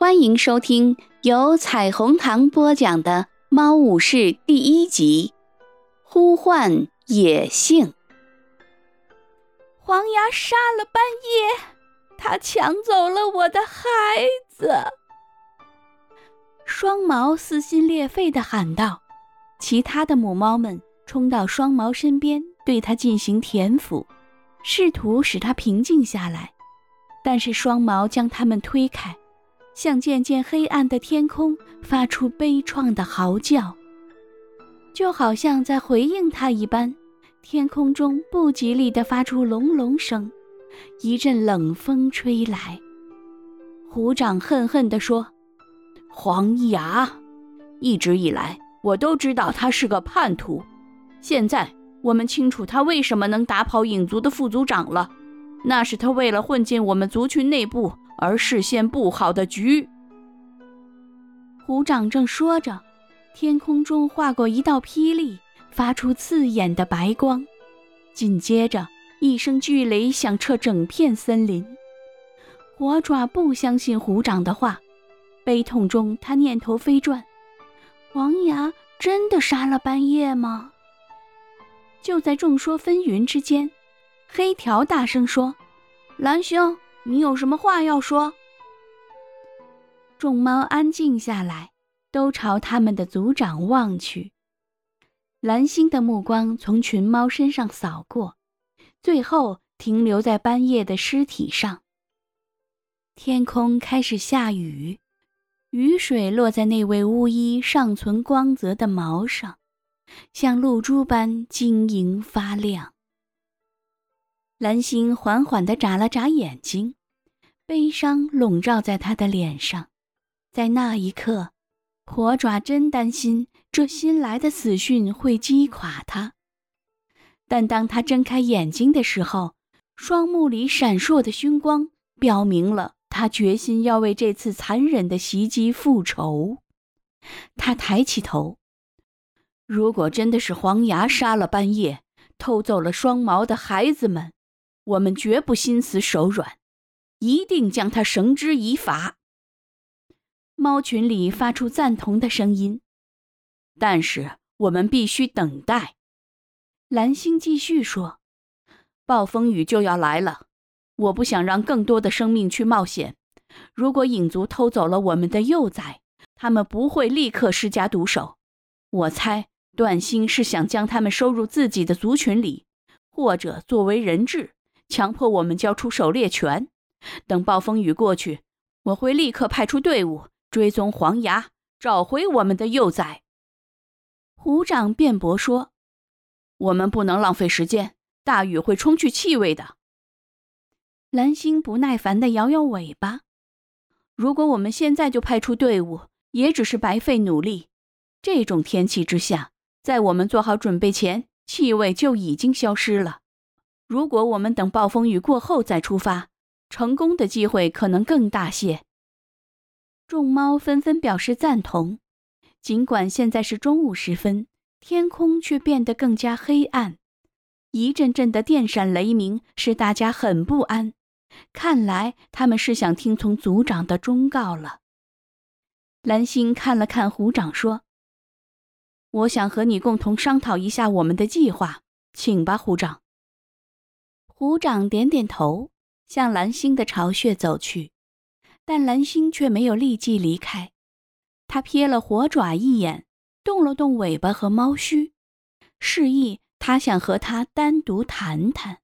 欢迎收听由彩虹糖播讲的《猫武士》第一集《呼唤野性》。黄牙杀了半夜，他抢走了我的孩子。双毛撕心裂肺地喊道。其他的母猫们冲到双毛身边，对他进行舔抚，试图使他平静下来。但是双毛将它们推开。向渐渐黑暗的天空发出悲怆的嚎叫，就好像在回应他一般。天空中不吉利地发出隆隆声，一阵冷风吹来。虎掌恨恨地说：“黄牙，一直以来我都知道他是个叛徒，现在我们清楚他为什么能打跑影族的副族长了。那是他为了混进我们族群内部。”而视线不好的局。虎掌正说着，天空中划过一道霹雳，发出刺眼的白光，紧接着一声巨雷响彻整片森林。火爪不相信虎掌的话，悲痛中他念头飞转：黄牙真的杀了半夜吗？就在众说纷纭之间，黑条大声说：“蓝兄。”你有什么话要说？众猫安静下来，都朝他们的族长望去。蓝星的目光从群猫身上扫过，最后停留在斑叶的尸体上。天空开始下雨，雨水落在那位巫医尚存光泽的毛上，像露珠般晶莹发亮。蓝星缓缓地眨了眨眼睛。悲伤笼罩在他的脸上，在那一刻，火爪真担心这新来的死讯会击垮他。但当他睁开眼睛的时候，双目里闪烁的凶光表明了他决心要为这次残忍的袭击复仇。他抬起头，如果真的是黄牙杀了半夜，偷走了双毛的孩子们，我们绝不心慈手软。一定将他绳之以法。猫群里发出赞同的声音，但是我们必须等待。蓝星继续说：“暴风雨就要来了，我不想让更多的生命去冒险。如果影族偷走了我们的幼崽，他们不会立刻施加毒手。我猜段星是想将他们收入自己的族群里，或者作为人质，强迫我们交出狩猎权。”等暴风雨过去，我会立刻派出队伍追踪黄牙，找回我们的幼崽。虎掌辩驳说：“我们不能浪费时间，大雨会冲去气味的。”蓝星不耐烦地摇摇尾巴：“如果我们现在就派出队伍，也只是白费努力。这种天气之下，在我们做好准备前，气味就已经消失了。如果我们等暴风雨过后再出发，”成功的机会可能更大些。众猫纷纷表示赞同。尽管现在是中午时分，天空却变得更加黑暗，一阵阵的电闪雷鸣使大家很不安。看来他们是想听从族长的忠告了。蓝星看了看虎掌，说：“我想和你共同商讨一下我们的计划，请吧，虎掌。”虎掌点点头。向蓝星的巢穴走去，但蓝星却没有立即离开。他瞥了火爪一眼，动了动尾巴和猫须，示意他想和他单独谈谈。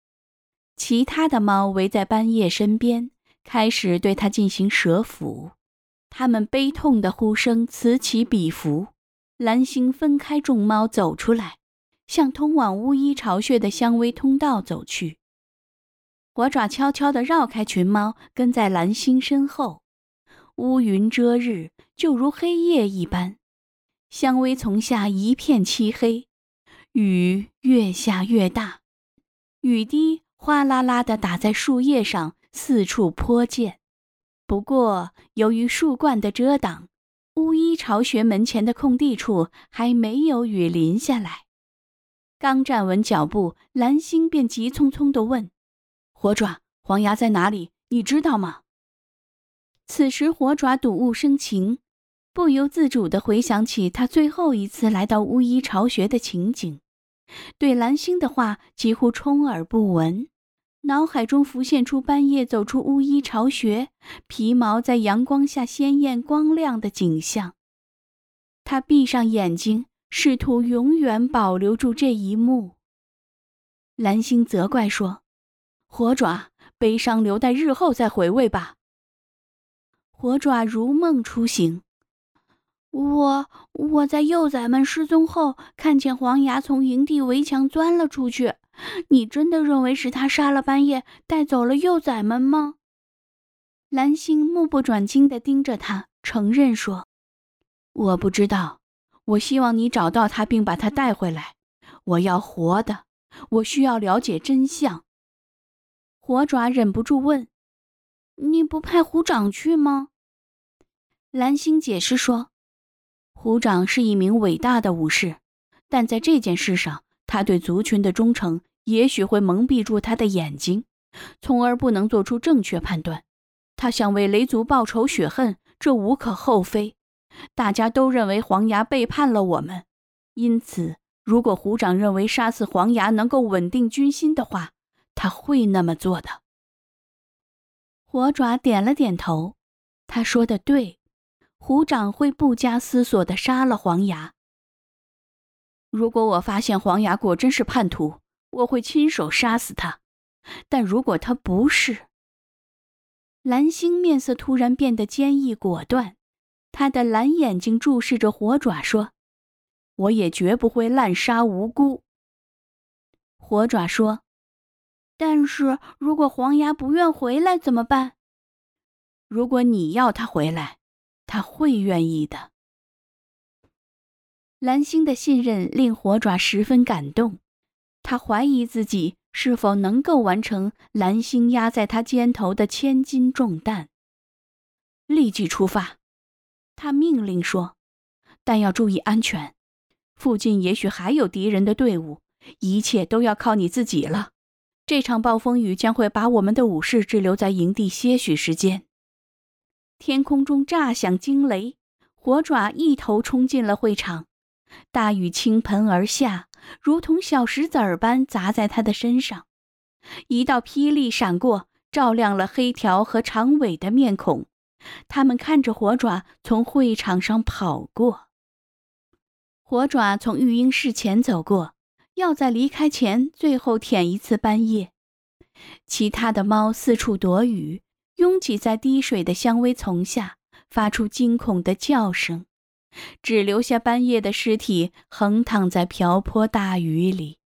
其他的猫围在斑叶身边，开始对他进行舌抚。他们悲痛的呼声此起彼伏。蓝星分开众猫走出来，向通往巫医巢穴的香薇通道走去。火爪悄悄地绕开群猫，跟在蓝星身后。乌云遮日，就如黑夜一般。香薇丛下一片漆黑，雨越下越大，雨滴哗啦啦地打在树叶上，四处泼溅。不过，由于树冠的遮挡，巫医巢穴门前的空地处还没有雨淋下来。刚站稳脚步，蓝星便急匆匆地问。火爪，黄牙在哪里？你知道吗？此时火爪睹物生情，不由自主地回想起他最后一次来到巫医巢穴的情景，对蓝星的话几乎充耳不闻。脑海中浮现出半夜走出巫医巢穴，皮毛在阳光下鲜艳光亮的景象。他闭上眼睛，试图永远保留住这一幕。蓝星责怪说：“火爪，悲伤留待日后再回味吧。”火爪如梦初醒：“我我在幼崽们失踪后，看见黄牙从营地围墙钻了出去。”你真的认为是他杀了半夜，带走了幼崽们吗？蓝星目不转睛地盯着他，承认说：“我不知道。我希望你找到他，并把他带回来。我要活的，我需要了解真相。”火爪忍不住问：“你不派虎掌去吗？”蓝星解释说：“虎掌是一名伟大的武士，但在这件事上。”他对族群的忠诚也许会蒙蔽住他的眼睛，从而不能做出正确判断。他想为雷族报仇雪恨，这无可厚非。大家都认为黄牙背叛了我们，因此，如果虎长认为杀死黄牙能够稳定军心的话，他会那么做的。火爪点了点头，他说的对，虎掌会不加思索的杀了黄牙。如果我发现黄牙果真是叛徒，我会亲手杀死他。但如果他不是，蓝星面色突然变得坚毅果断，他的蓝眼睛注视着火爪，说：“我也绝不会滥杀无辜。”火爪说：“但是如果黄牙不愿回来怎么办？如果你要他回来，他会愿意的。”蓝星的信任令火爪十分感动，他怀疑自己是否能够完成蓝星压在他肩头的千斤重担。立即出发，他命令说：“但要注意安全，附近也许还有敌人的队伍，一切都要靠你自己了。这场暴风雨将会把我们的武士滞留在营地些许时间。”天空中炸响惊雷，火爪一头冲进了会场。大雨倾盆而下，如同小石子儿般砸在他的身上。一道霹雳闪过，照亮了黑条和长尾的面孔。他们看着火爪从会场上跑过。火爪从育婴室前走过，要在离开前最后舔一次斑叶。其他的猫四处躲雨，拥挤在滴水的香薇丛下，发出惊恐的叫声。只留下斑叶的尸体横躺在瓢泼大雨里。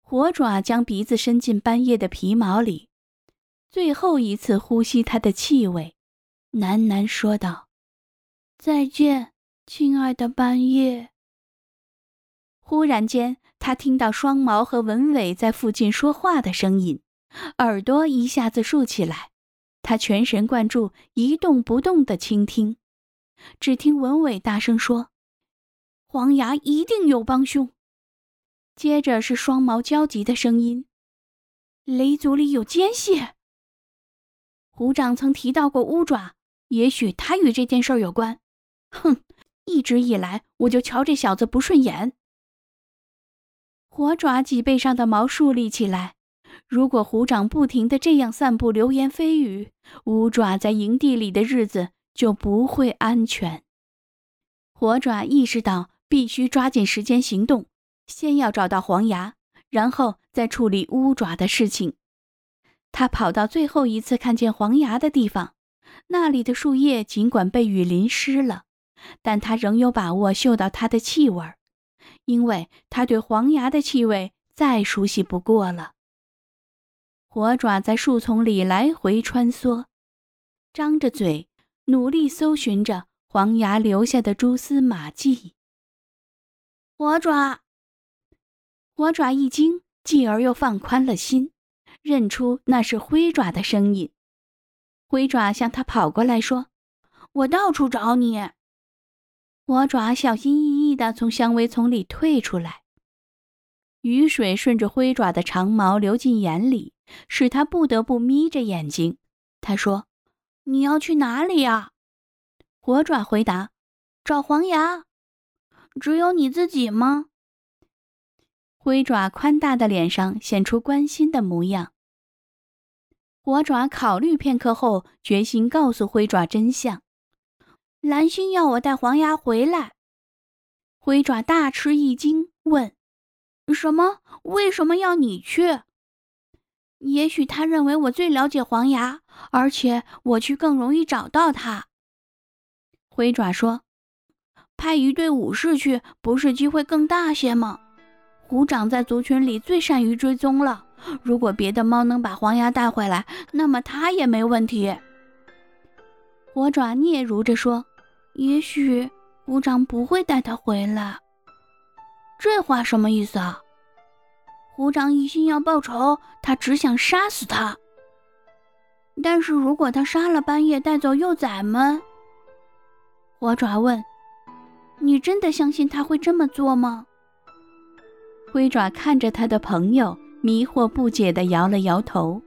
火爪将鼻子伸进斑叶的皮毛里，最后一次呼吸它的气味，喃喃说道：“再见，亲爱的斑叶。”忽然间，他听到双毛和文伟在附近说话的声音，耳朵一下子竖起来，他全神贯注，一动不动地倾听。只听文伟大声说：“黄牙一定有帮凶。”接着是双毛焦急的声音：“雷族里有奸细。”虎掌曾提到过乌爪，也许他与这件事有关。哼，一直以来我就瞧这小子不顺眼。火爪脊背上的毛竖立起来。如果虎掌不停的这样散布流言蜚语，乌爪在营地里的日子。就不会安全。火爪意识到必须抓紧时间行动，先要找到黄牙，然后再处理乌爪的事情。他跑到最后一次看见黄牙的地方，那里的树叶尽管被雨淋湿了，但他仍有把握嗅到它的气味，因为他对黄牙的气味再熟悉不过了。火爪在树丛里来回穿梭，张着嘴。努力搜寻着黄牙留下的蛛丝马迹。火爪，火爪一惊，继而又放宽了心，认出那是灰爪的声音。灰爪向他跑过来，说：“我到处找你。”火爪小心翼翼地从香薇丛里退出来。雨水顺着灰爪的长毛流进眼里，使他不得不眯着眼睛。他说。你要去哪里呀？火爪回答：“找黄牙。”只有你自己吗？灰爪宽大的脸上显出关心的模样。火爪考虑片刻后，决心告诉灰爪真相：蓝星要我带黄牙回来。灰爪大吃一惊，问：“什么？为什么要你去？”也许他认为我最了解黄牙，而且我去更容易找到他。灰爪说。派一队武士去，不是机会更大些吗？虎掌在族群里最善于追踪了。如果别的猫能把黄牙带回来，那么他也没问题。火爪嗫嚅着说：“也许虎掌不会带他回来。”这话什么意思啊？虎掌一心要报仇，他只想杀死他。但是如果他杀了半夜带走幼崽们，火爪问。你真的相信他会这么做吗？灰爪看着他的朋友，迷惑不解地摇了摇头。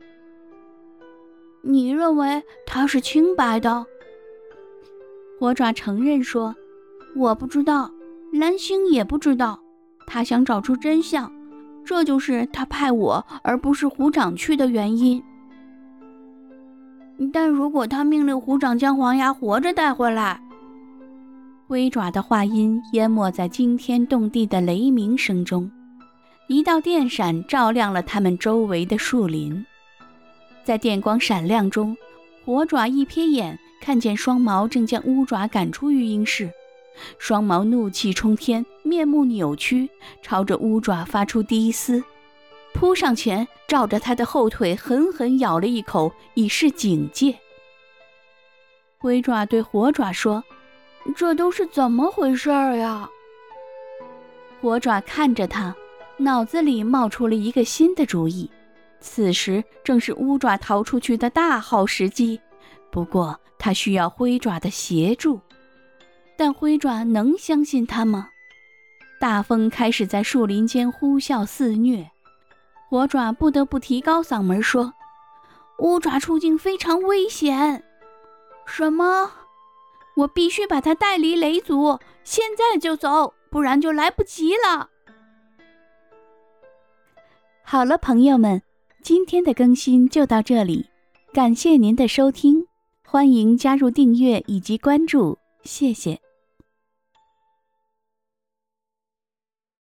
你认为他是清白的？火爪承认说：“我不知道，蓝星也不知道。他想找出真相，这就是他派我而不是虎掌去的原因。但如果他命令虎掌将黄牙活着带回来……”龟爪的话音淹没在惊天动地的雷鸣声中，一道电闪照亮了他们周围的树林。在电光闪亮中，火爪一瞥眼，看见双毛正将乌爪赶出育婴室。双毛怒气冲天，面目扭曲，朝着乌爪发出低嘶，扑上前，照着他的后腿狠狠咬了一口，以示警戒。龟爪对火爪说。这都是怎么回事儿呀？火爪看着他，脑子里冒出了一个新的主意。此时正是乌爪逃出去的大好时机，不过他需要灰爪的协助。但灰爪能相信他吗？大风开始在树林间呼啸肆虐，火爪不得不提高嗓门说：“乌爪处境非常危险。”什么？我必须把他带离雷族，现在就走，不然就来不及了。好了，朋友们，今天的更新就到这里，感谢您的收听，欢迎加入订阅以及关注，谢谢。